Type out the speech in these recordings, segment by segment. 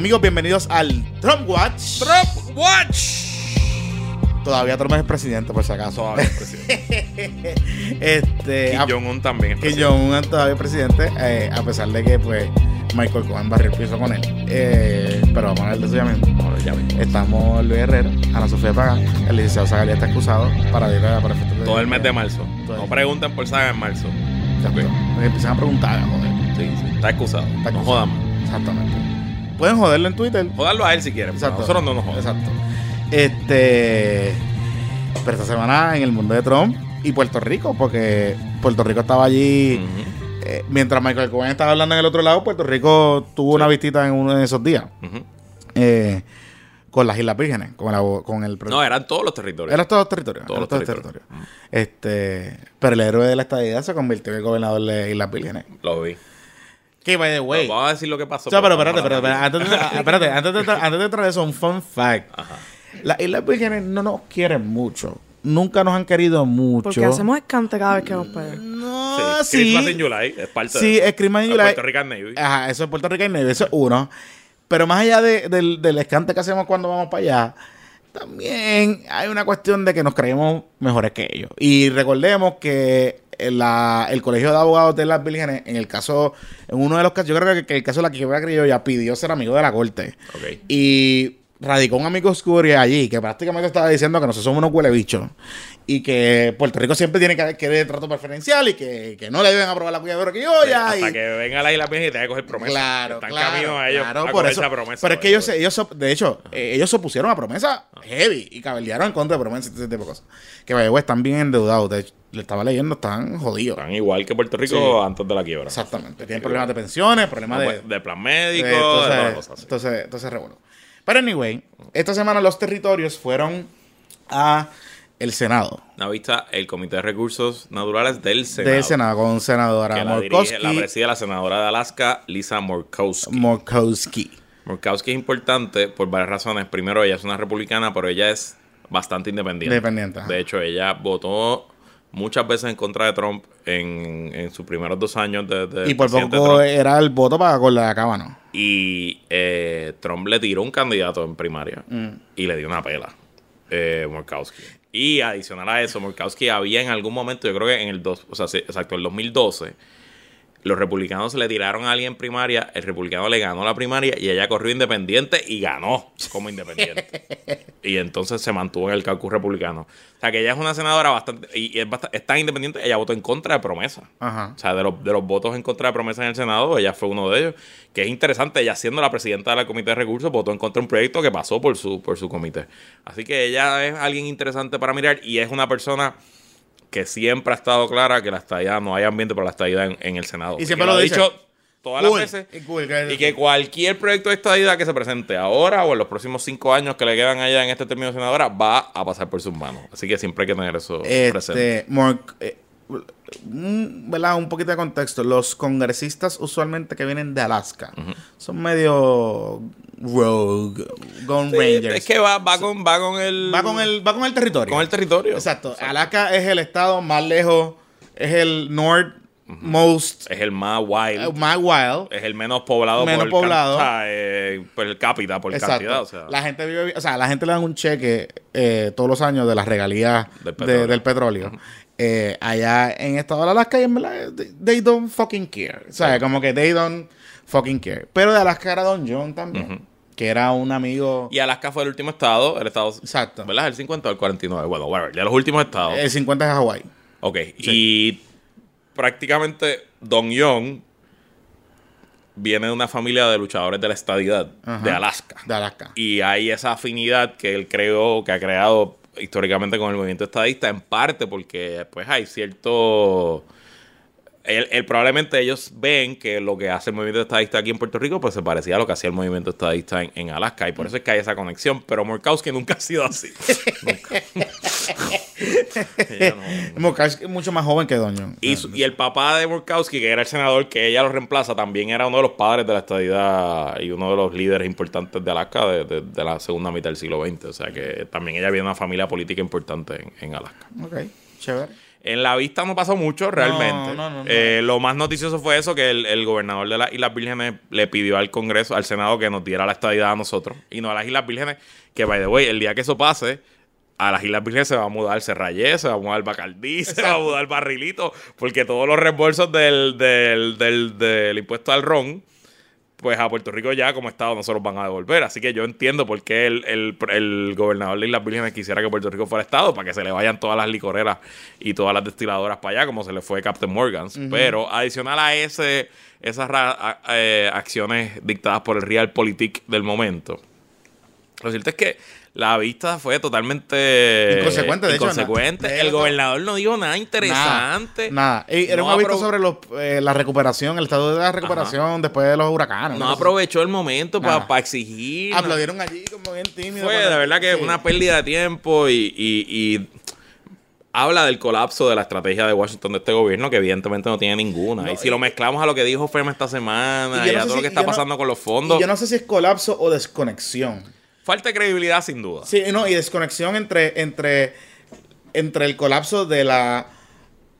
Amigos, bienvenidos al Trump Watch. Trump Watch. Todavía Trump es presidente, por si acaso. Todavía es presidente. este, Kim Jong-un también es Kim. Jong-un todavía es presidente, eh, a pesar de que pues Michael Cohen barrió el piso con él. Eh, pero vamos a hablar de eso ya mismo. Ahora ya ven. Estamos Luis Herrera, Ana Sofía Pagán, el licenciado Zagalía está excusado para ir a de- Todo el mes de marzo. El- No pregunten por Saga en marzo. Exacto. Ok. Empiezan a preguntar, joder. Sí, sí. Está excusado. Está no excusado. jodan más. Exactamente. Pueden joderlo en Twitter. Jodarlo a él si quieren. Exacto. Nosotros no nos jodamos. Exacto. Este. Pero esta semana en el mundo de Trump y Puerto Rico, porque Puerto Rico estaba allí. Eh, mientras Michael Cohen estaba hablando en el otro lado, Puerto Rico tuvo una visita en uno de esos días. eh, con las Islas Vírgenes, con, la, con el. No, eran todos los territorios. Eran todos los territorios. Todos los todos los territorios. territorios. Este, pero el héroe de la estadidad se convirtió en el gobernador de Islas Vírgenes. Lo vi. Que, by the way. Vamos a decir lo que pasó. O sea, pero espérate, vamos espérate, espérate, antes de, espérate, antes de, antes de traer eso, un fun fact. Ajá. Las Islas Vírgenes no nos quieren mucho. Nunca nos han querido mucho. Porque hacemos escante cada vez que nos pegan. No, Sí, sí. Christmas in July es parte Sí, de eso. es Christmas in July. Puerto Rican Navy. Ajá, eso es Puerto Rico y Navy, eso es uno. Pero más allá de- del, del escante que hacemos cuando vamos para allá, también hay una cuestión de que nos creemos mejores que ellos. Y recordemos que la- el Colegio de Abogados de las Vírgenes, en el caso, en uno de los casos, yo creo que, que el caso de la quiebra criolla pidió ser amigo de la corte. Ok. Y radicó un amigo oscuro allí que prácticamente estaba diciendo que nosotros somos unos huele bichos y que Puerto Rico siempre tiene que querer trato preferencial y que, que no le deben aprobar la cuidadora criolla. Hasta y, que venga la isla Virgen y que coger promesa. Claro, Están claro, camino a ellos claro, a por eso. esa promesa. pero es que ellos, ellos, de hecho, eh, ellos se opusieron a promesa heavy y cabildearon en contra de promesas y ese tipo de cosas. Que vaya, están bien endeudados. De hecho, le estaba leyendo, están jodidos. Están igual que Puerto Rico Sí. antes de la quiebra. Exactamente. Tienen problemas de pensiones, problemas No, de, pues, de plan médico, de- de todas las entonces, cosas. así. entonces, entonces revuelo. Pero anyway, esta semana los territorios fueron a el Senado. Una vista el Comité de Recursos Naturales del Senado. Del Senado con senadora Que la, dirige, la preside la senadora de Alaska, Lisa Murkowski. Murkowski. Murkowski es importante por varias razones. Primero, ella es una republicana, pero ella es bastante independiente. Independiente. De hecho, ella votó muchas veces en contra de Trump en, en sus primeros dos años de, de Y por poco Trump. era el voto para con la de Cábano. Y eh, Trump le tiró un candidato en primaria Mm. y le dio una pela. Eh, Murkowski. Y adicional a eso, Murkowski había en algún momento, yo creo que en el dos, o sea, exacto, el 2012, los republicanos le tiraron a alguien en primaria, el republicano le ganó la primaria y ella corrió independiente y ganó como independiente. y entonces se mantuvo en el caucus republicano. O sea que ella es una senadora bastante, y es, bast- es tan independiente, ella votó en contra de promesa. Ajá. O sea, de los, de los votos en contra de promesa en el Senado, ella fue uno de ellos. Que es interesante, ella siendo la presidenta del Comité de Recursos, votó en contra de un proyecto que pasó por su, por su comité. Así que ella es alguien interesante para mirar y es una persona que siempre ha estado clara que la estadía, no hay ambiente para la estadía en, en el Senado. Y siempre lo ha dicho todas Cool. las veces. Y cool, que- Y que cualquier proyecto de estadía que se presente ahora o en los próximos cinco años que le quedan allá en este término de senadora va a pasar por sus manos. Así que siempre hay que tener eso presente. Este, Murk- eh, ¿verdad? Un poquito de contexto. Los congresistas usualmente que vienen de Alaska son medio rogue, Gone Sí, Rangers. Es que va, va, con, va con el. va con el va con el territorio. con el territorio. Exacto. Alaska es el estado más lejos, es el northmost, Es el más wild. eh, más wild. es el menos poblado Menos por, poblado. o sea, eh, por el cápita, por Exacto. cantidad. O sea, la gente vive, o sea, la gente le dan un cheque eh, todos los años de las regalías Del de- petróleo. Eh, allá en estado de Alaska y en verdad, they, don't fucking care. O sea, Sí. como que they don't fucking care. Pero de Alaska era Don John también, que era un amigo. y Alaska fue el último estado, el estado. Exacto. ¿Verdad? El 50 o el 49. Bueno, whatever. De los últimos estados. El 50 es Hawái. ok. Y prácticamente Don Young viene de una familia de luchadores de la estadidad Ajá. de Alaska. De Alaska. Y hay esa afinidad que él creó, que ha creado históricamente con el movimiento estadista, en parte porque pues hay cierto... Él, él- probablemente ellos ven que lo que hace el movimiento estadista aquí en Puerto Rico pues se parecía a lo que hacía el movimiento estadista en, en Alaska y por eso es que hay esa conexión, pero Murkowski nunca ha sido así. nunca. Ella no- Murkowski es mucho más joven que Don John. y, su- y el papá de Murkowski, que era el senador que ella lo reemplaza, también era uno de los padres de la estadidad y uno de los líderes importantes de Alaska de, de- de la segunda mitad del siglo XX. O sea que también ella viene de una familia política importante en, en Alaska. Ok, chévere. En la vista no pasó mucho realmente. no, no, no. Eh, lo más noticioso fue eso, que el, el gobernador de las Islas Vírgenes le pidió al Congreso, al Senado, que nos diera la estadidad a nosotros y no a las Islas Vírgenes, que, by the way, el día que eso pase, a las Islas Vírgenes se va a mudar Serrayé, se va a mudar Bacardí, se va a mudar Barrilito, porque todos los reembolsos del, del, del, del impuesto al ron, pues a Puerto Rico ya como Estado no se los van a devolver. Así que yo entiendo por qué el, el, el gobernador de Islas Vírgenes quisiera que Puerto Rico fuera Estado, para que se le vayan todas las licoreras y todas las destiladoras para allá, como se le fue Captain Morgan's. Pero adicional a ese, esas a- eh, acciones dictadas por el Realpolitik del momento, lo cierto es que la vista fue totalmente Inconsecuente, de el gobernador no dijo nada interesante. Nada. Y era No un aviso sobre los, eh, la recuperación, el estado de la recuperación después de los huracanes. No aprovechó el momento para exigir. Aplaudieron allí como bien tímido. Fue de verdad que Sí. una pérdida de tiempo y, y- y habla del colapso de la estrategia de Washington de este gobierno, que evidentemente no tiene ninguna. No, y si lo mezclamos a lo que dijo FEMA esta semana Y no a sé todo si- lo que está no- pasando con los fondos, yo no sé si es colapso o desconexión. Falta de credibilidad sin duda. Sí, no, y desconexión entre, entre, entre el colapso de la,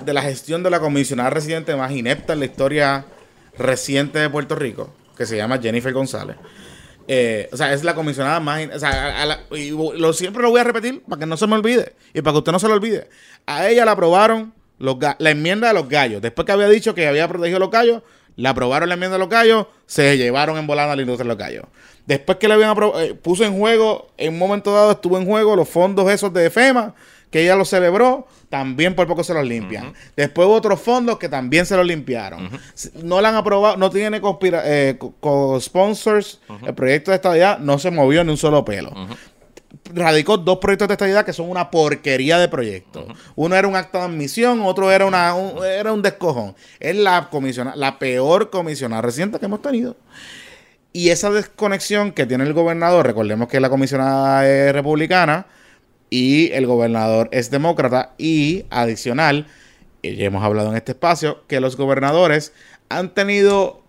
de la gestión de la comisionada residente más inepta en la historia reciente de Puerto Rico, que se llama Jennifer González. Eh, o sea, es la comisionada más... O sea, a- la- y lo, siempre lo voy a repetir para que no se me olvide y para que usted no se lo olvide. A ella la aprobaron los la enmienda de los gallos. Después que había dicho que había protegido a los gallos, la aprobaron la enmienda de los se llevaron en volada a la industria de los. Después que le habían eh, puso en juego, en un momento dado estuvo en juego los fondos esos de FEMA, que ella los celebró, también por poco se los limpian. Después hubo otros fondos que también se los limpiaron. No la han aprobado, no tiene conspira- eh, co- co-sponsors. El proyecto de estabilidad no se movió ni un solo pelo radicó dos proyectos de estabilidad que son una porquería de proyectos. Uno era un acta de admisión, otro era una un, era un descojón. Es la comisiona, la peor comisionada reciente que hemos tenido. Y esa desconexión que tiene el gobernador, recordemos que la comisionada es republicana y el gobernador es demócrata y adicional, y ya hemos hablado en este espacio, que los gobernadores han tenido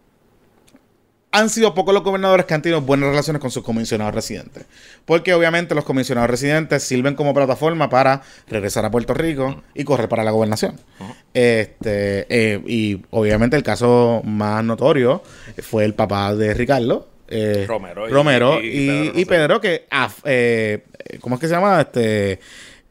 han sido pocos los gobernadores que han tenido buenas relaciones con sus comisionados residentes. Porque obviamente los comisionados residentes sirven como plataforma para regresar a Puerto Rico y correr para la gobernación. Este, eh, y obviamente el caso más notorio fue el papá de Ricardo. eh, Romero y- Romero y- y, y Pedro y Rosselló. Pedro, que, ah, eh, ¿cómo es que se llama? Este,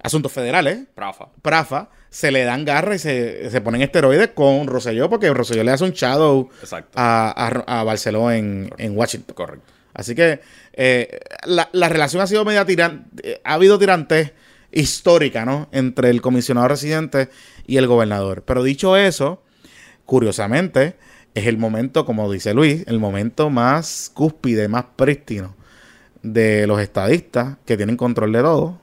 Asuntos Federales. Prafa. Prafa, se le dan garra y se, se ponen esteroides con Rosselló porque Rosselló le hace un shadow a, a, a Barceló en, en Washington. Correcto. Así que eh, la, la relación ha sido media tirante, ha habido tirantez histórica, ¿no? Entre el comisionado residente y el gobernador. Pero dicho eso, curiosamente, es el momento, como dice Luis, el momento más cúspide, más prístino de los estadistas que tienen control de todo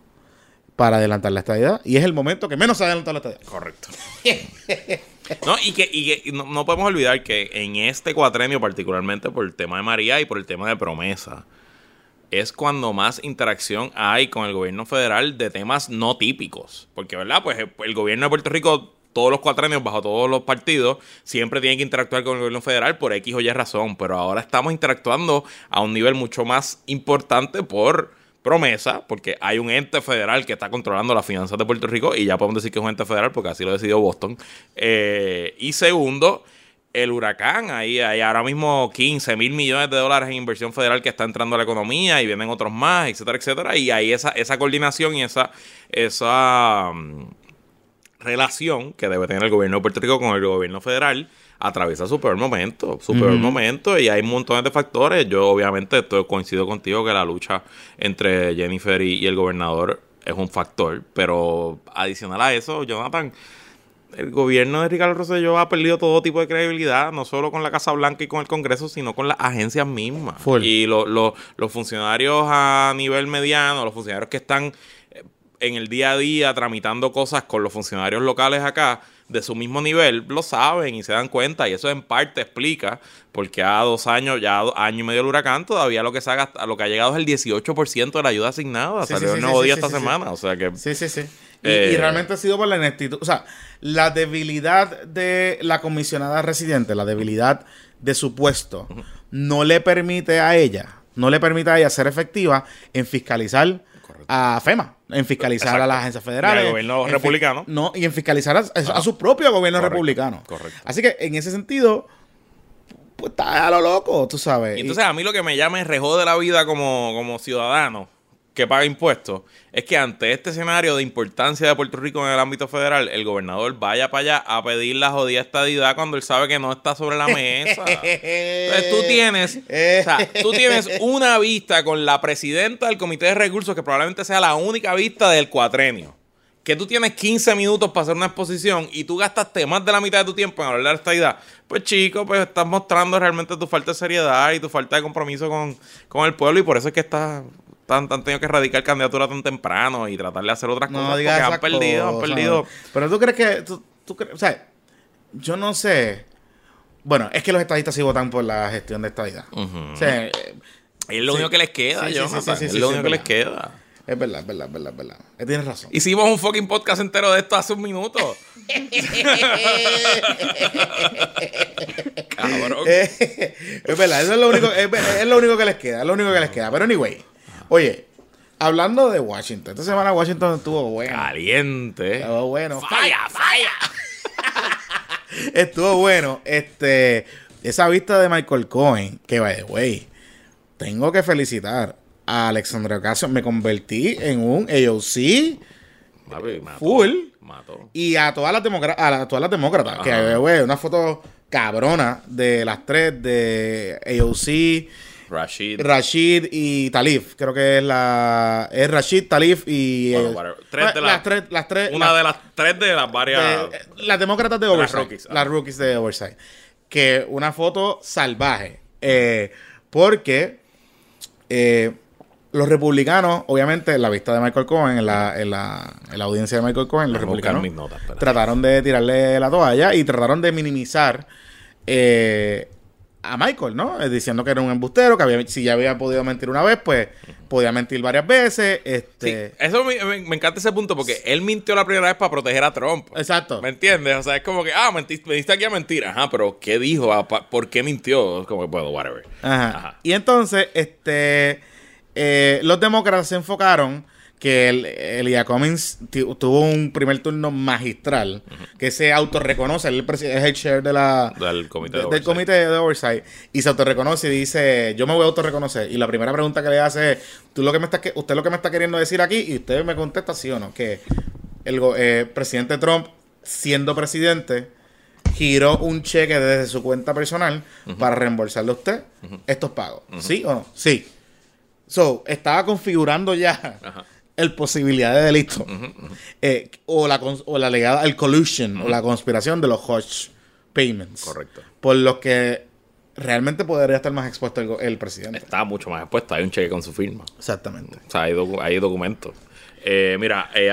para adelantar la estadidad. Y es el momento que menos se ha adelantado la estadidad. Correcto. no, y que, y que no, no podemos olvidar que en este cuatrenio, particularmente por el tema de María y por el tema de promesa, es cuando más interacción hay con el gobierno federal de temas no típicos. Porque, ¿verdad? Pues el, el gobierno de Puerto Rico, todos los cuatrenios, bajo todos los partidos, siempre tiene que interactuar con el gobierno federal por X o Y razón. Pero ahora estamos interactuando a un nivel mucho más importante por promesa, porque hay un ente federal que está controlando las finanzas de Puerto Rico y ya podemos decir que es un ente federal porque así lo decidió Boston. Eh, y segundo, el huracán, ahí hay ahora mismo 15 mil millones de dólares en inversión federal que está entrando a la economía y vienen otros más, etcétera, etcétera. Y ahí esa, esa coordinación y esa, esa mm, relación que debe tener el gobierno de Puerto Rico con el gobierno federal atraviesa su peor momento, su peor momento y hay montones de factores. Yo obviamente estoy, coincido contigo que la lucha entre Jennifer y, y el gobernador es un factor, pero adicional a eso, Jonathan, el gobierno de Ricardo Rosselló ha perdido todo tipo de credibilidad, no solo con la Casa Blanca y con el Congreso, sino con las agencias mismas. Full. Y lo- lo- los funcionarios a nivel mediano, los funcionarios que están eh, en el día a día tramitando cosas con los funcionarios locales acá de su mismo nivel, lo saben y se dan cuenta y eso en parte explica porque a dos años, ya a año y medio del huracán, todavía lo que se ha gast- lo que ha llegado es el 18% de la ayuda asignada. Sí, Salió sí, el nuevo sí, día esta semana, o sea que... Sí, sí, sí. Y, Eh, y realmente ha sido por la ineptitud. O sea, la debilidad de la comisionada residente, la debilidad de su puesto, no le permite a ella, no le permite a ella ser efectiva en fiscalizar a FEMA, en fiscalizar Exacto. a las agencias federales. Y al gobierno republicano. No, y en fiscalizar a, a su propio gobierno Correcto, republicano. correcto. Así que en ese sentido, pues está a lo loco, tú sabes. Y entonces a mí lo que me llama es rejó de la vida como, como ciudadano que paga impuestos es que ante este escenario de importancia de Puerto Rico en el ámbito federal, el gobernador vaya para allá a pedir la jodida estadidad cuando él sabe que no está sobre la mesa. Entonces tú tienes, o sea, tú tienes una vista con la presidenta del Comité de Recursos que probablemente sea la única vista del cuatrenio. Que tú tienes 15 minutos para hacer una exposición y tú gastaste más de la mitad de tu tiempo en hablar de la estadidad. Pues chico, pues estás mostrando realmente tu falta de seriedad y tu falta de compromiso con, con el pueblo y por eso es que estás tan, tan tenido que erradicar candidatura tan temprano y tratar de hacer otras no cosas digas porque han perdido, han cosas. perdido. Pero tú crees que. Tú, tú crees- o sea, yo no sé. Bueno, es que los estadistas sí votan por la gestión de estadidad. Ujú. O sea, eh, Es lo Sí. único que les queda, Sí, sí, sí, es lo único que les es queda. es verdad, es verdad, es verdad, es verdad. Eh, Tienes razón. Hicimos un fucking podcast entero de esto hace un minuto. Cabrón. Eh, es verdad, eso es lo único, es, es lo único que les queda, es lo único que les queda. Pero anyway, oye, hablando de Washington, esta semana Washington estuvo bueno. Caliente. Estuvo bueno. Falla, falla. Estuvo bueno. Este, esa vista de Michael Cohen, que by the way, tengo que felicitar a Alexandra Ocasio. Me convertí en un AOC Papi, mató, Full. Mató. y a todas las, a la- todas las demócratas. Que, güey, una foto cabrona de las tres, de AOC, Rashid. Rashid y Talif. Creo que es la. Es Rashid, Talif y. Bueno, eh. Tres de las, las- tres. Las tres Una las- de las tres de las varias. de- eh, las demócratas de las Oversight. rookies, Las rookies de Oversight. Que una foto salvaje. Eh, porque eh, los republicanos, obviamente, en la vista de Michael Cohen, en la, en la, en la audiencia de Michael Cohen, los republicanos notas, trataron de tirarle la toalla y trataron de minimizar eh, a Michael, ¿no? Eh, diciendo que era un embustero, que había, si ya había podido mentir una vez, pues podía mentir varias veces. Sí, Este, eso me, me- me encanta ese punto porque él mintió la primera vez para proteger a Trump. Exacto. ¿Me entiendes? O sea, es como que, ah, mentiste, veniste aquí a mentir. Ajá, pero ¿qué dijo? Ah, ¿Por qué mintió? Es como que, bueno, whatever. Ajá. Ajá. Y entonces, este, eh, los demócratas se enfocaron que el, Elia Cummings tuvo un primer turno magistral, que se autorreconoce, él es el presi- es el chair de la, Del comité de del oversight. comité de oversight, y se autorreconoce y dice, yo me voy a autorreconocer. Y la primera pregunta que le hace es, ¿tú lo que me estás, que- usted lo que me está queriendo decir aquí, y usted me contesta sí o no, que el eh, presidente Trump, siendo presidente, giró un cheque desde su cuenta personal para reembolsarle a usted estos pagos. ¿Sí o no? Sí. So, estaba configurando ya Ajá. El posibilidad de delito. Eh, o, la, o la legada, el collusion, o la conspiración de los hush payments. Correcto. Por los que realmente podría estar más expuesto el, presidente. Está mucho más expuesto. Hay un cheque con su firma. Exactamente. O sea, hay, docu- hay documentos. Eh, mira, eh,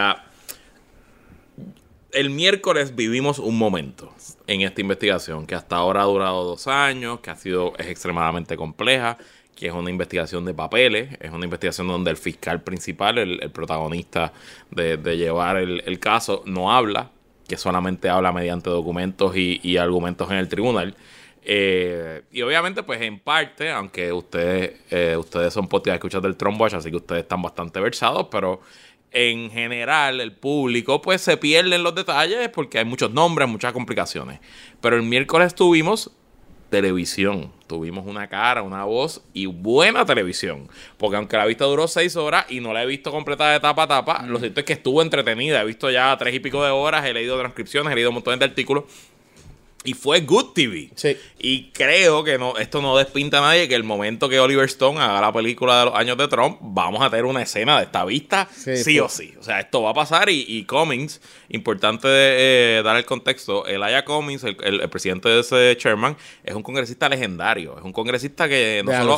el miércoles vivimos un momento en esta investigación que hasta ahora ha durado dos años, que ha sido es extremadamente compleja, que es una investigación de papeles, es una investigación donde el fiscal principal, el, el protagonista de, de llevar el, el caso, no habla, que solamente habla mediante documentos y, y argumentos en el tribunal. Eh, y obviamente, pues en parte, aunque ustedes, eh, ustedes son podcast escuchas del Trump Watch, así que ustedes están bastante versados, pero en general el público pues se pierde en los detalles porque hay muchos nombres, muchas complicaciones. Pero el miércoles tuvimos televisión. Tuvimos una cara, una voz y buena televisión. Porque aunque la vista duró seis horas y no la he visto completada de tapa a tapa, lo cierto es que estuvo entretenida. He visto ya tres y pico de horas, he leído transcripciones, he leído un montón de artículos. Y fue Good TV. Sí. Y creo que no, esto no despinta a nadie que el momento que Oliver Stone haga la película de los años de Trump, vamos a tener una escena de esta vista, sí, Sí, o sí. O sea, esto va a pasar y, y Cummings, importante de, eh, dar el contexto, Elijah Cummings, el, el- el presidente de ese chairman, es un congresista legendario. Es un congresista que no De solo,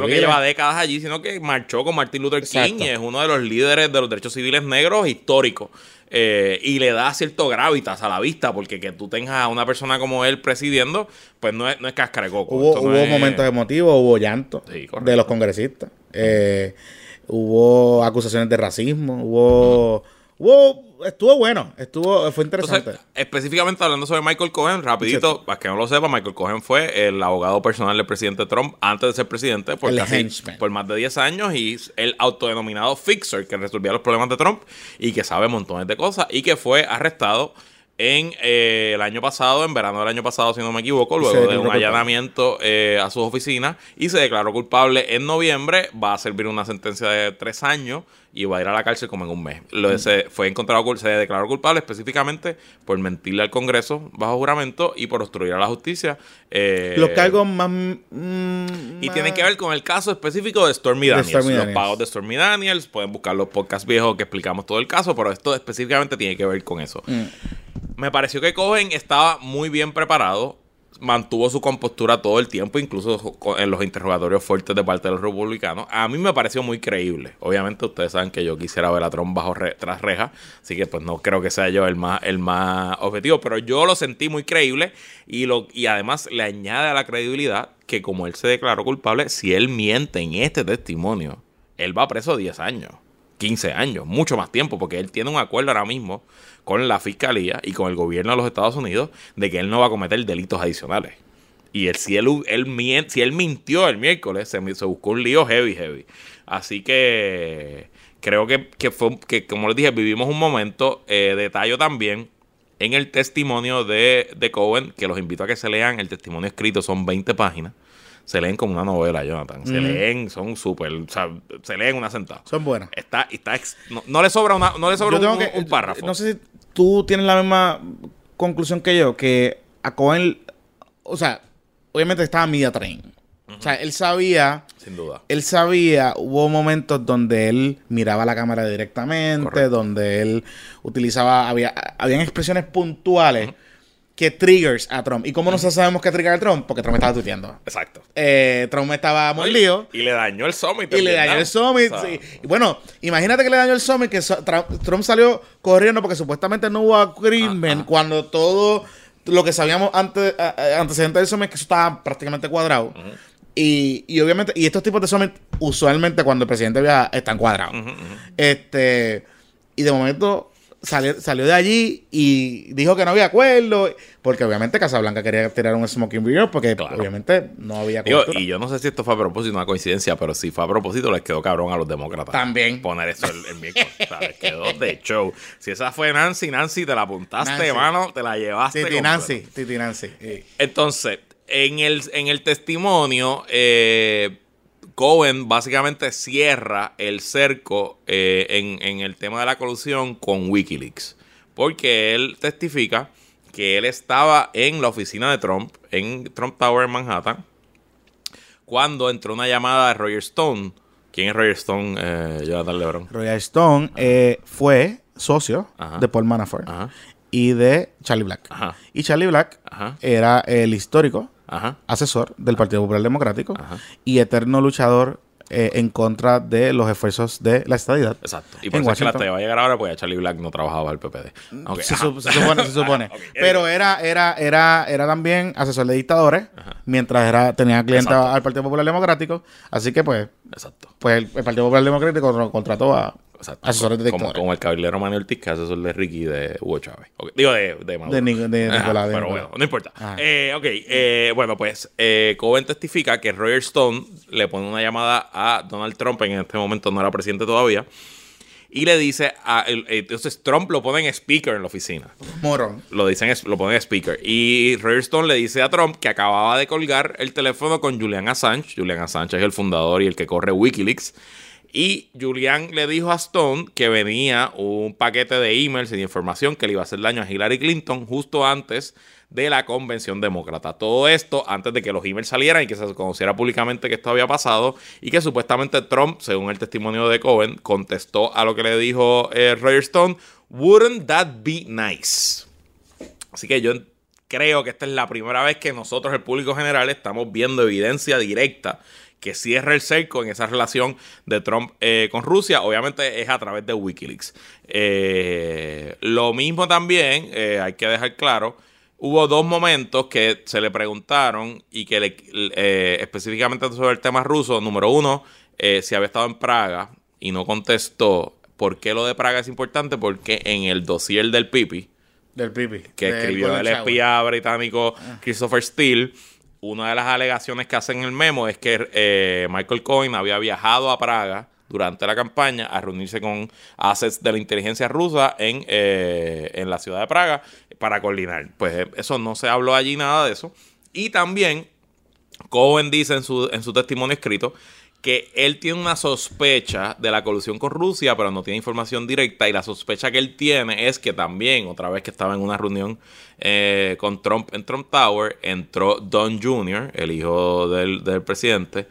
no que lleva décadas allí, sino que marchó con Martin Luther King Exacto. y es uno de los líderes de los derechos civiles negros históricos. Eh, y le da cierto gravitas a la vista, porque que tú tengas a una persona como él presidiendo, pues no es, no es cáscara de coco. Hubo, no es- momentos emotivos, hubo llanto Sí, de los congresistas. Eh, hubo acusaciones de racismo, hubo, Hubo- estuvo bueno, estuvo, fue interesante. Entonces, específicamente hablando sobre Michael Cohen, rapidito, para que no lo sepa, Michael Cohen fue el abogado personal del presidente Trump antes de ser presidente por, casi- por más de 10 años y el autodenominado fixer que resolvía los problemas de Trump y que sabe montones de cosas y que fue arrestado en eh, el año pasado, en verano del año pasado, si no me equivoco, luego de un allanamiento eh, a sus oficinas y se declaró culpable en noviembre. Va a servir una sentencia de tres años y va a ir a la cárcel como en un mes. Lo se fue encontrado, se declaró culpable específicamente por mentirle al Congreso bajo juramento y por obstruir a la justicia. eh, Los cargos más. mm, y más- tienen que ver con el caso específico de Stormy Daniels. Stormy los pagos de Stormy Daniels. Pueden buscar los podcasts viejos que explicamos todo el caso, pero esto específicamente tiene que ver con eso. Mm. Me pareció que Cohen estaba muy bien preparado. Mantuvo su compostura todo el tiempo, incluso en los interrogatorios fuertes de parte de los republicanos. A mí me pareció muy creíble. Obviamente, ustedes saben que yo quisiera ver a Trump bajo re- tras reja, así que pues no creo que sea yo el más, el más objetivo, pero yo lo sentí muy creíble y, lo, y además le añade a la credibilidad que como él se declaró culpable, si él miente en este testimonio, él va preso 10 años, 15 años, mucho más tiempo, porque él tiene un acuerdo ahora mismo con la fiscalía y con el gobierno de los Estados Unidos de que él no va a cometer delitos adicionales. Y él, si, él, si él mintió el miércoles, se, buscó un lío heavy, heavy. Así que creo que, que, fue, que como les dije, vivimos un momento. Eh, detallo también en el testimonio de, de Cohen, que los invito a que se lean. El testimonio escrito son 20 páginas. Se leen como una novela, Jonathan. Se leen, son súper, o sea, se leen una sentada. Son buenas. Está, está ex- no, no le sobra una, no le sobra Yo tengo un, que- un párrafo. No sé si tú tienes la misma conclusión que yo, que a Cohen, o sea, obviamente estaba media train. O sea, él sabía, Sin duda. él sabía, hubo momentos donde él miraba la cámara directamente, Correcto. donde él utilizaba, había, habían expresiones puntuales que triggers a Trump. ¿Y cómo nosotros sabemos que trigger a Trump? Porque Trump estaba tuiteando. Exacto. Eh, Trump estaba mordido. Y le dañó el summit. Y le dañó el Summit. O sea, sí. Y bueno, imagínate que le dañó el Summit, que so- Trump salió corriendo porque supuestamente no hubo agreement cuando todo lo que sabíamos antes, a- antecedentes del Summit, que eso estaba prácticamente cuadrado. y, y obviamente, y estos tipos de Summit, usualmente cuando el presidente viaja, están cuadrados. Este, y de momento salió, salió de allí y dijo que no había acuerdo, porque obviamente Casablanca quería tirar un smoking mirror, porque Claro. obviamente no había Digo, y yo no sé si esto fue a propósito, una coincidencia, pero si fue a propósito, les quedó cabrón a los demócratas. También. Poner eso el, el miércoles. O sea, les quedó de show. Si esa fue Nancy, Nancy, te la apuntaste, Nancy. mano, te la llevaste. Titi. Nancy, Titi Nancy. Entonces, en el, en el testimonio, eh, Cohen básicamente cierra el cerco eh, en, en el tema de la colusión con Wikileaks. Porque él testifica que él estaba en la oficina de Trump, en Trump Tower en Manhattan, cuando entró una llamada de Roger Stone. ¿Quién es Roger Stone, eh, Jonathan Lebron? Roger Stone eh, fue socio Ajá. de Paul Manafort Ajá, y de Charlie Black. Ajá. Y Charlie Black era el histórico ajá. asesor del Partido Popular Democrático Ajá. y eterno luchador eh, en contra de los esfuerzos de la estadidad. Exacto. Y por eso es que la te va a llegar ahora porque Charlie Black no trabajaba el PPD. Ok, se, ajá. su- se supone, se supone. Ok, Pero era, era, era, era también asesor de dictadores, mientras era, tenía cliente Exacto. al Partido Popular Democrático. Así que pues, Exacto. pues el, el Partido Popular Democrático contra- contrató a Asesores de como, como el caballero Manuel Ortiz, que es asesor de Ricky de Hugo Chávez. Digo, de, de Maduro. De de Ajá, Nicolás, de Pero bueno, no importa. Eh, ok, eh, bueno, pues eh, Cohen testifica que Roger Stone le pone una llamada a Donald Trump, en este momento no era presidente todavía, y le dice, a, entonces Trump lo pone en speaker en la oficina. Morón. Lo dicen, lo ponen en speaker. Y Roger Stone le dice a Trump que acababa de colgar el teléfono con Julian Assange. Julian Assange es el fundador y el que corre Wikileaks. Y Julian le dijo a Stone que venía un paquete de emails y de información que le iba a hacer daño a Hillary Clinton justo antes de la convención demócrata. Todo esto antes de que los emails salieran y que se conociera públicamente que esto había pasado y que supuestamente Trump, según el testimonio de Cohen, contestó a lo que le dijo eh, Roger Stone, wouldn't that be nice? Así que yo creo que esta es la primera vez que nosotros, el público general, estamos viendo evidencia directa que cierra el cerco en esa relación de Trump eh, con Rusia. Obviamente es a través de Wikileaks. Eh, lo mismo también, eh, hay que dejar claro, hubo dos momentos que se le preguntaron y que le- eh, específicamente sobre el tema ruso. Número uno, si había estado en Praga y no contestó ¿Por qué lo de Praga es importante? Porque en el dossier del Pipi, Del pipi. que escribió el espía británico Christopher Steele, una de las alegaciones que hacen en el memo es que eh, Michael Cohen había viajado a Praga durante la campaña a reunirse con assets de la inteligencia rusa en, eh, en la ciudad de Praga para coordinar. Pues eh, eso no se habló allí nada de eso. Y también Cohen dice en su, en su testimonio escrito que él tiene una sospecha de la colusión con Rusia, pero no tiene información directa. Y la sospecha que él tiene es que también, otra vez que estaba en una reunión eh, con Trump en Trump Tower, entró Don Jr., el hijo del, del presidente,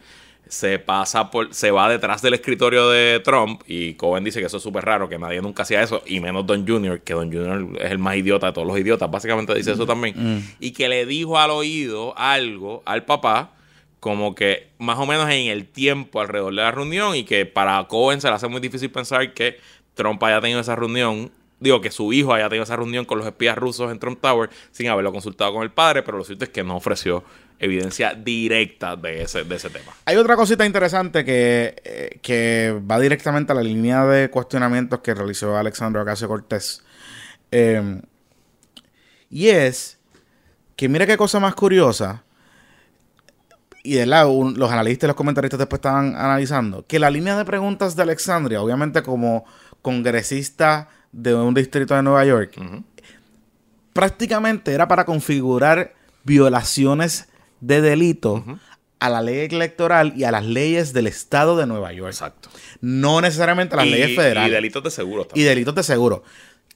se pasa por, se va detrás del escritorio de Trump y Cohen dice que eso es súper raro, que nadie nunca hacía eso, y menos Don Jr., que Don Jr. es el más idiota de todos los idiotas, básicamente dice eso también, y que le dijo al oído algo al papá, como que más o menos en el tiempo alrededor de la reunión, y que para Cohen se le hace muy difícil pensar que Trump haya tenido esa reunión. Digo, que su hijo haya tenido esa reunión con los espías rusos en Trump Tower sin haberlo consultado con el padre, pero lo cierto es que no ofreció evidencia directa de ese, de ese tema. Hay otra cosita interesante que, eh, que va directamente a la línea de cuestionamientos que realizó Alexandro Ocasio Cortés. Eh, y es que mira qué cosa más curiosa. Y de lado, un- los analistas y los comentaristas después estaban analizando que la línea de preguntas de Alexandria, obviamente como congresista de un distrito de Nueva York, prácticamente era para configurar violaciones de delito a la ley electoral y a las leyes del estado de Nueva York. Exacto. No necesariamente a las y, leyes federales. Y delitos de seguro Y también. delitos de seguro.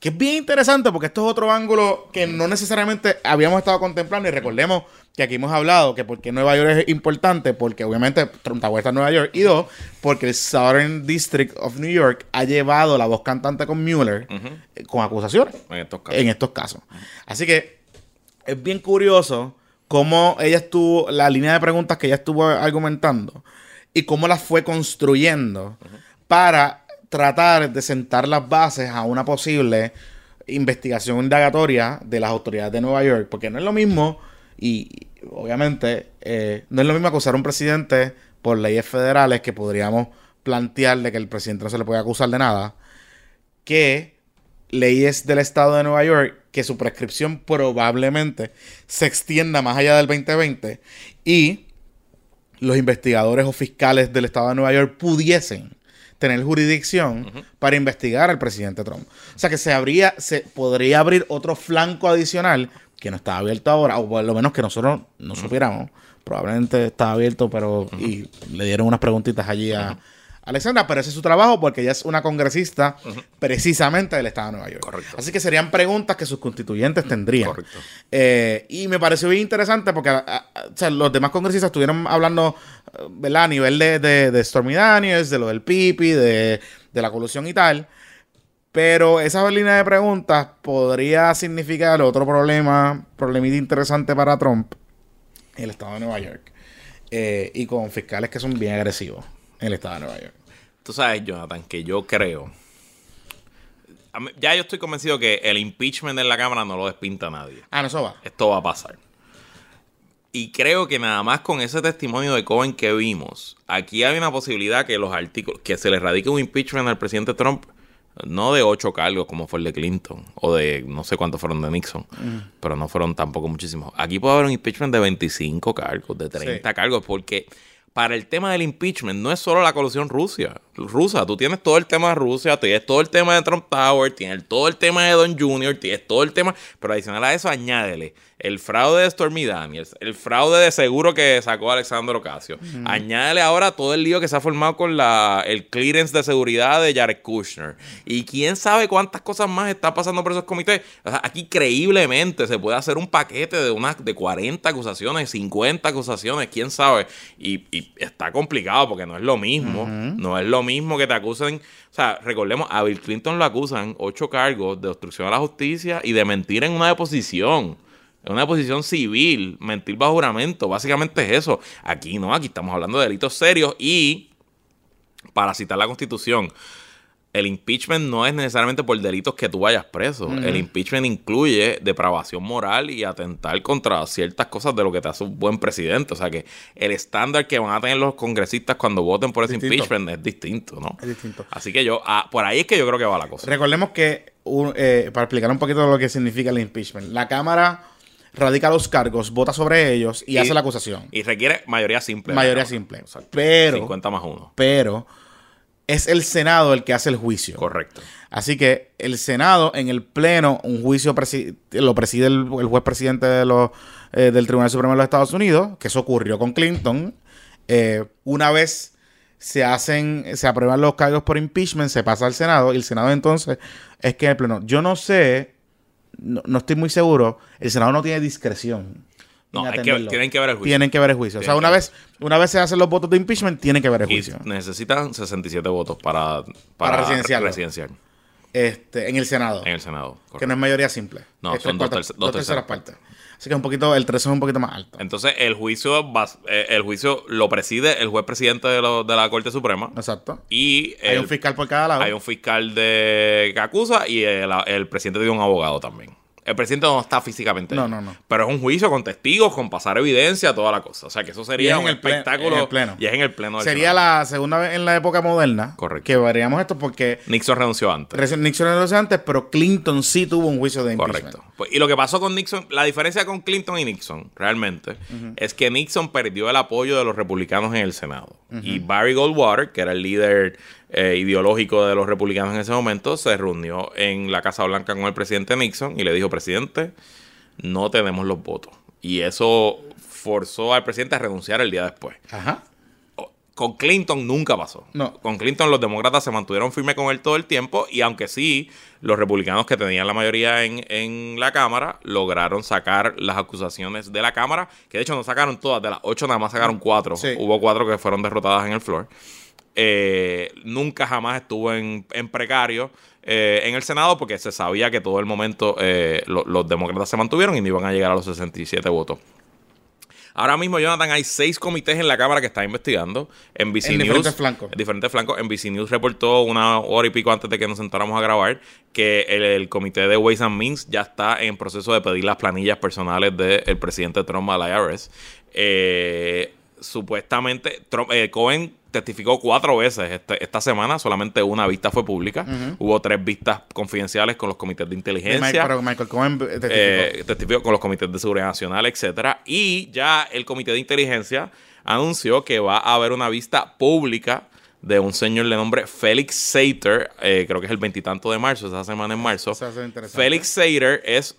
Que es bien interesante porque esto es otro ángulo que no necesariamente habíamos estado contemplando. Y recordemos que aquí hemos hablado que porque Nueva York es importante, porque obviamente Trump está en Nueva York. Y dos, porque el Southern District of New York ha llevado la voz cantante con Mueller eh, con acusaciones en estos casos. en estos casos. Así que es bien curioso cómo ella estuvo, la línea de preguntas que ella estuvo argumentando y cómo las fue construyendo para tratar de sentar las bases a una posible investigación indagatoria de las autoridades de Nueva York, porque no es lo mismo, y obviamente eh, no es lo mismo acusar a un presidente por leyes federales que podríamos plantear de que el presidente no se le puede acusar de nada, que leyes del estado de Nueva York que su prescripción probablemente se extienda más allá del 2020 y los investigadores o fiscales del estado de Nueva York pudiesen tener jurisdicción para investigar al presidente Trump. O sea que se habría, se podría abrir otro flanco adicional que no está abierto ahora, o por lo menos que nosotros no supiéramos. Probablemente está abierto, pero y le dieron unas preguntitas allí a Alexandra, pero ese es su trabajo porque ella es una congresista precisamente del estado de Nueva York. Correcto. Así que serían preguntas que sus constituyentes tendrían. Correcto. Eh, y me pareció bien interesante porque a- a- o sea, los demás congresistas estuvieron hablando, eh, ¿verdad? A nivel de, de, de Stormy Daniels, de lo del Pipi, de, de la colusión y tal. Pero esa línea de preguntas podría significar otro problema, problemita interesante para Trump en el estado de Nueva York. Eh, y con fiscales que son bien agresivos en el estado de Nueva York. Tú sabes, Jonathan, que yo creo. mí- Ya yo estoy convencido que el impeachment en la Cámara no lo despinta nadie. Ah, no, eso va. Esto va a pasar. Y creo que nada más con ese testimonio de Cohen que vimos, aquí hay una posibilidad que los artículos, que se le radique un impeachment al presidente Trump, no de ocho cargos como fue el de Clinton, o de no sé cuántos fueron de Nixon, pero no fueron tampoco muchísimos. Aquí puede haber un impeachment de 25 cargos, de 30 Sí. cargos, porque para el tema del impeachment no es solo la colusión Rusia, rusa. Tú tienes todo el tema de Rusia, tienes todo el tema de Trump Tower, tienes todo el tema de Don Jr., tienes todo el tema. Pero adicional a eso, añádele el fraude de Stormy Daniels, el fraude de seguro que sacó Alexandro Ocasio. Añádele ahora todo el lío que se ha formado con la, el clearance de seguridad de Jared Kushner. Y quién sabe cuántas cosas más está pasando por esos comités. O sea, aquí creíblemente se puede hacer un paquete de unas de 40 acusaciones, 50 acusaciones, quién sabe. Y, y está complicado porque no es lo mismo. No es lo mismo que te acusen. O sea, recordemos, a Bill Clinton lo acusan ocho cargos de obstrucción a la justicia y de mentir en una deposición. En una deposición civil, mentir bajo juramento, básicamente es eso. Aquí no, aquí estamos hablando de delitos serios y, para citar la Constitución, el impeachment no es necesariamente por delitos que tú vayas preso. El impeachment incluye depravación moral y atentar contra ciertas cosas de lo que te hace un buen presidente. O sea que el estándar que van a tener los congresistas cuando voten por ese Distinto. impeachment es distinto, ¿no? Es distinto. Así que yo, ah, por ahí es que yo creo que va la cosa. Recordemos que, un- eh, para explicar un poquito lo que significa el impeachment, la Cámara radica los cargos, vota sobre ellos y, Y- hace la acusación. Y requiere mayoría simple. Mayoría simple. Pero- 50 más uno. Pero es el Senado el que hace el juicio. Correcto. Así que el Senado, en el Pleno, un juicio presi- lo preside el, el juez presidente de los, eh, del Tribunal Supremo de los Estados Unidos, que eso ocurrió con Clinton. Eh, una vez se hacen, se aprueban los cargos por impeachment, se pasa al Senado, y el Senado entonces es que en el Pleno. Yo no sé, no, no estoy muy seguro, el Senado no tiene discreción. No, hay que- tienen que ver el juicio. Tienen que ver el juicio. O sea, una vez, una vez se hacen los votos de impeachment, tienen que ver el Y juicio. necesitan 67 votos para, para, Para residenciar Este, en el Senado. en el Senado. Que no es mayoría simple. No, Es son dos cuartas- terce- dos terceras terceras partes. Así que es un poquito, el 13 es un poquito más alto. Entonces, el juicio, va- eh, el juicio lo preside el juez presidente de, lo- de la Corte Suprema. Exacto. Y Hay un fiscal por cada lado. hay un fiscal de que acusa y el, el presidente tiene un abogado también. El presidente no está físicamente. No, no, no. Pero es un juicio con testigos, con pasar evidencia, toda la cosa. O sea, que eso sería es un en el ple- espectáculo. en el pleno. Y es en el pleno del Sería la segunda vez en la época moderna Correcto. que veríamos esto porque Nixon renunció antes. Nixon lo antes, pero Clinton sí tuvo un juicio de impeachment. Correcto. Pues, y lo que pasó con Nixon, la diferencia con Clinton y Nixon, realmente, es que Nixon perdió el apoyo de los republicanos en el Senado. Y Barry Goldwater, que era el líder eh, ideológico de los republicanos en ese momento, se reunió en la Casa Blanca con el presidente Nixon y le dijo, presidente, no tenemos los votos. Y eso forzó al presidente a renunciar el día después. Ajá. Con Clinton nunca pasó. No. Con Clinton los demócratas se mantuvieron firmes con él todo el tiempo y aunque sí, los republicanos que tenían la mayoría en, en la Cámara lograron sacar las acusaciones de la Cámara, que de hecho no sacaron todas, de las ocho nada más sacaron cuatro. Sí. Hubo cuatro que fueron derrotadas en el floor. Eh, nunca jamás estuvo en, en precario eh, en el Senado porque se sabía que todo el momento eh, lo- los demócratas se mantuvieron y no iban a llegar a los 67 votos. Ahora mismo, Jonathan, hay seis comités en la Cámara que están investigando. En News, diferentes flancos. En diferentes flancos. NBC News reportó una hora y pico antes de que nos sentáramos a grabar que el, el comité de Ways and Means ya está en proceso de pedir las planillas personales del presidente Trump al IRS. Eh, supuestamente, Trump- eh, Cohen testificó cuatro veces este- esta semana, solamente una vista fue pública. Hubo tres vistas confidenciales con los comités de Y inteligencia. Pero Michael Cohen testificó. Eh, testificó con los comités de seguridad nacional, etcétera. Y ya el comité de inteligencia anunció que va a haber una vista pública de un señor de nombre Félix Sater, eh, creo que es el veintitanto de marzo, esa semana en marzo. Félix Sater es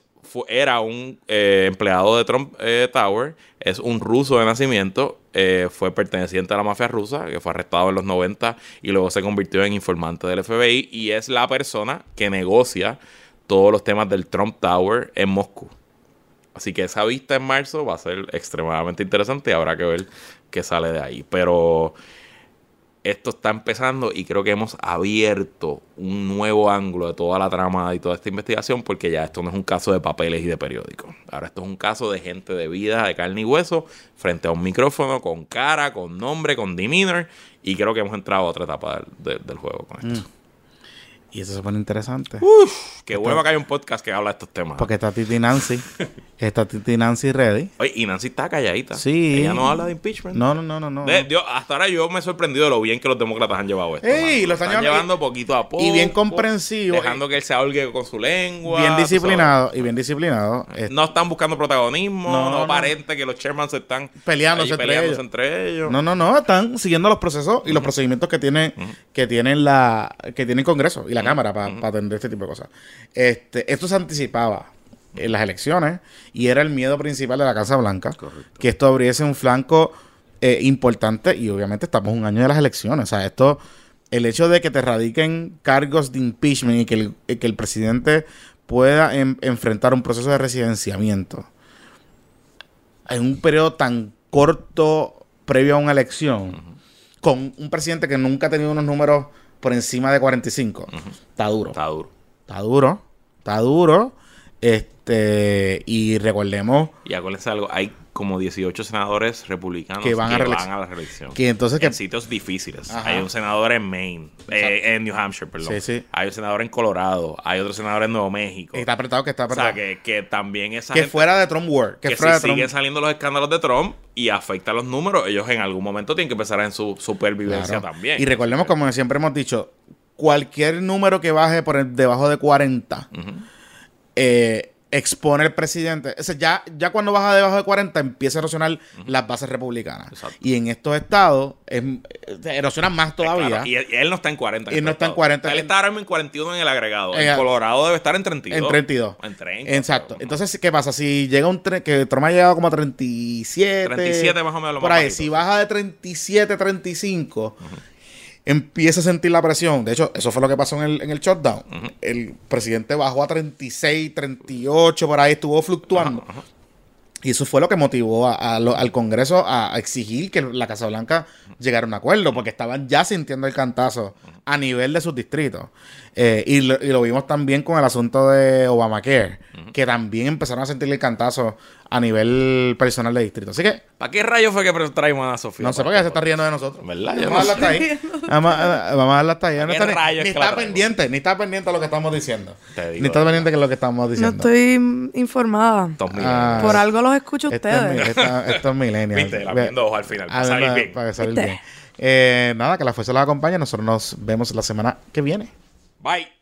era un eh, empleado de Trump eh, Tower, es un ruso de nacimiento, eh, fue perteneciente a la mafia rusa, que fue arrestado en los 90 y luego se convirtió en informante del FBI y es la persona que negocia todos los temas del Trump Tower en Moscú. Así que esa vista en marzo va a ser extremadamente interesante y habrá que ver qué sale de ahí. Pero esto está empezando y creo que hemos abierto un nuevo ángulo de toda la trama y toda esta investigación porque ya esto no es un caso de papeles y de periódicos. Ahora esto es un caso de gente de vida, de carne y hueso, frente a un micrófono, con cara, con nombre, con demeanor y creo que hemos entrado a otra etapa del, del- juego con esto. Y eso se pone interesante. Qué bueno que hay un podcast que habla de estos temas. Porque está Titi Nancy. está Titi Nancy ready. Oye, y Nancy está calladita. Sí. Ella no habla de impeachment. No, no, no, no. no. De- hasta ahora yo me he sorprendido de lo bien que los demócratas han llevado esto. Mano. lo están llevando- llevando poquito a poco. y bien comprensivo. Dejando que él se ahogue con su lengua. bien disciplinado. Y bien disciplinado. Eh, No están buscando protagonismo. No, No, no. aparente que los chairmans se están Peleándose entre peleándose ellos. entre ellos. No, no, no, están siguiendo los procesos y los procedimientos que tiene, que tienen la, que tiene el Congreso y la Cámara para atender este tipo de cosas. Este, esto se anticipaba en las elecciones y era el miedo principal de la Casa Blanca, que esto abriese un flanco eh, importante y obviamente estamos un año de las elecciones. O sea, esto, el hecho de que te radiquen cargos de impeachment y que el, y que el presidente pueda en- enfrentar un proceso de residenciamiento en un periodo tan corto previo a una elección, con un presidente que nunca ha tenido unos números por encima de 45, está duro. Está duro. Está duro. Está duro. Este, y recordemos, Y acuérdense algo, hay como 18 senadores republicanos Que van a la reelección. Que entonces que- en sitios difíciles. Ajá. Hay un senador en Maine, eh, en New Hampshire, perdón. Sí, sí. Hay un senador en Colorado, hay otro senador en Nuevo México. Está apretado que está o sea, apretado. que, que también esa que gente- fuera de Trump World. Que, que fuera si de Trump. siguen saliendo los escándalos de Trump y afecta los números, ellos en algún momento tienen que empezar en su supervivencia Claro. también. Y recordemos, como siempre hemos dicho, cualquier número que baje por el- debajo de 40 eh, expone al presidente. O sea, ya, ya cuando baja debajo de 40 empieza a erosionar las bases republicanas. Exacto. Y en estos estados es, eh, erosionan más todavía. Claro, y, él, y él no está en 40. Y él no está en estado. 40. Él está ahora mismo en 41 en el agregado. En- En Colorado debe estar en 32. En 32. En 30. Exacto. pero- Entonces, ¿qué pasa? Si llega un tren, que Trump ha llegado como a 37. 37 más o menos lo Por más ahí, bajito, si baja de 37, 35, empieza a sentir la presión. De hecho, eso fue lo que pasó en el, en el shutdown. El presidente bajó a 36, 38, por ahí estuvo fluctuando. Y eso fue lo que motivó a- a lo- al Congreso a, a exigir que la Casa Blanca llegara a un acuerdo, porque estaban ya sintiendo el cantazo a nivel de sus distritos. Eh, y, lo, y lo vimos también con el asunto de Obamacare, que también empezaron a sentir el cantazo a nivel personal de distrito. Así que, ¿Para qué rayos fue que traímos a Sofía? no sé por qué se está riendo de nosotros. ¿Verdad? Yo Vamos a no dejarla hasta ahí. Vamos a, vamos a dejarla hasta ahí. No ¿Qué está ni- la está pendiente, ni está pendiente de lo que estamos diciendo. Te digo, Ni está pendiente de lo que estamos No diciendo. estoy mm, informada. Estos Ah. Por algo los escucho Esto es, mi- ustedes. esto- esto es millennial. Viste, la viendo ojo al final, para salir no, bien. Para salir ¿Viste? bien. Eh, nada, que la fuerza los acompañe. Nosotros nos vemos la semana que viene. Bye.